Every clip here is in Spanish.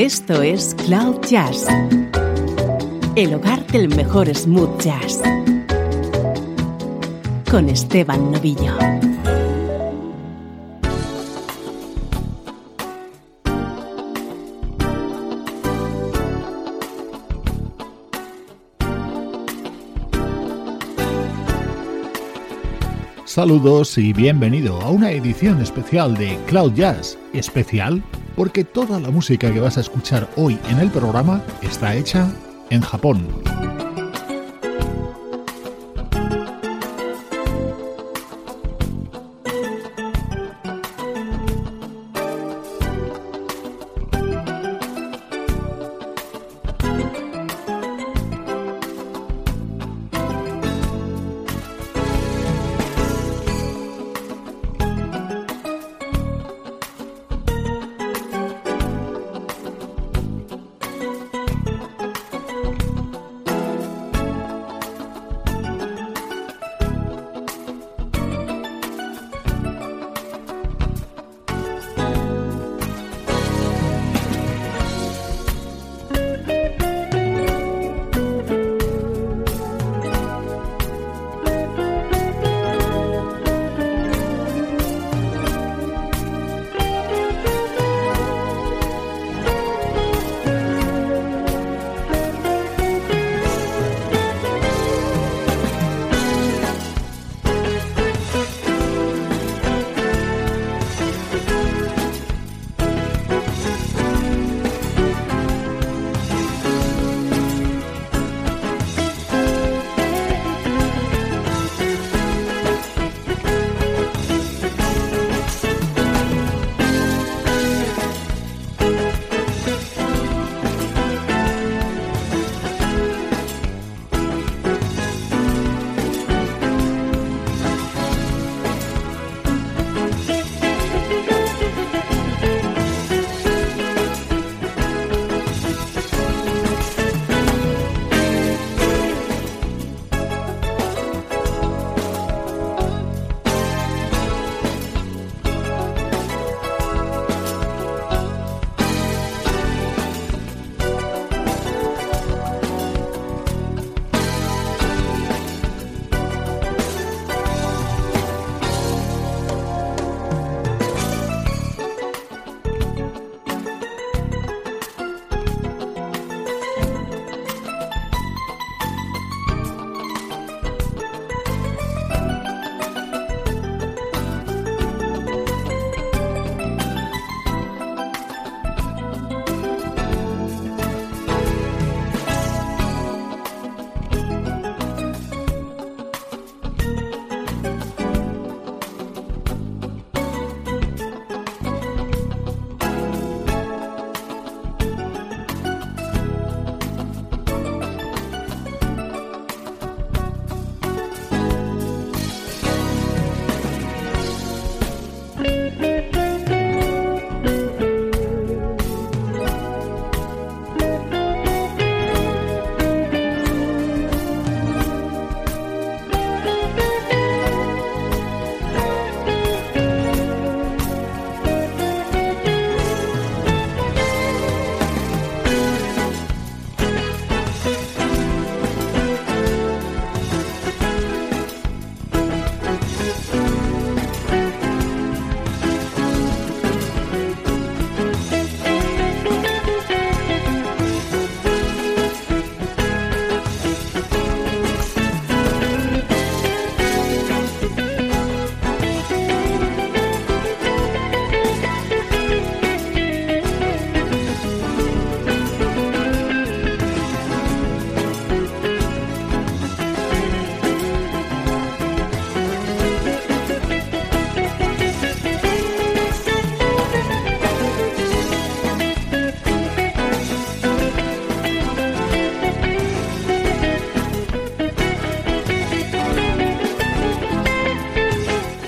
Esto es Cloud Jazz, el hogar del mejor smooth jazz, con Esteban Novillo. Saludos y bienvenido a una edición especial de Cloud Jazz, especial porque toda la música que vas a escuchar hoy en el programa está hecha en Japón.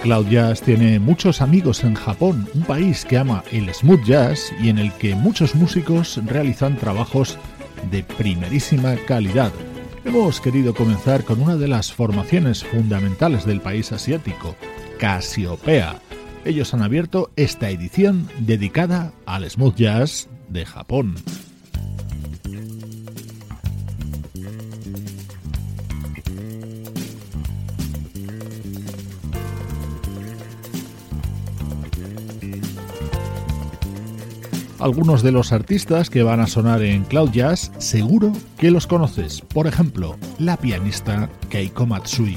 Cloud Jazz tiene muchos amigos en Japón, un país que ama el smooth jazz y en el que muchos músicos realizan trabajos de primerísima calidad. Hemos querido comenzar con una de las formaciones fundamentales del país asiático, Casiopea. Ellos han abierto esta edición dedicada al smooth jazz de Japón. Algunos de los artistas que van a sonar en Cloud Jazz seguro que los conoces, por ejemplo, la pianista Keiko Matsui.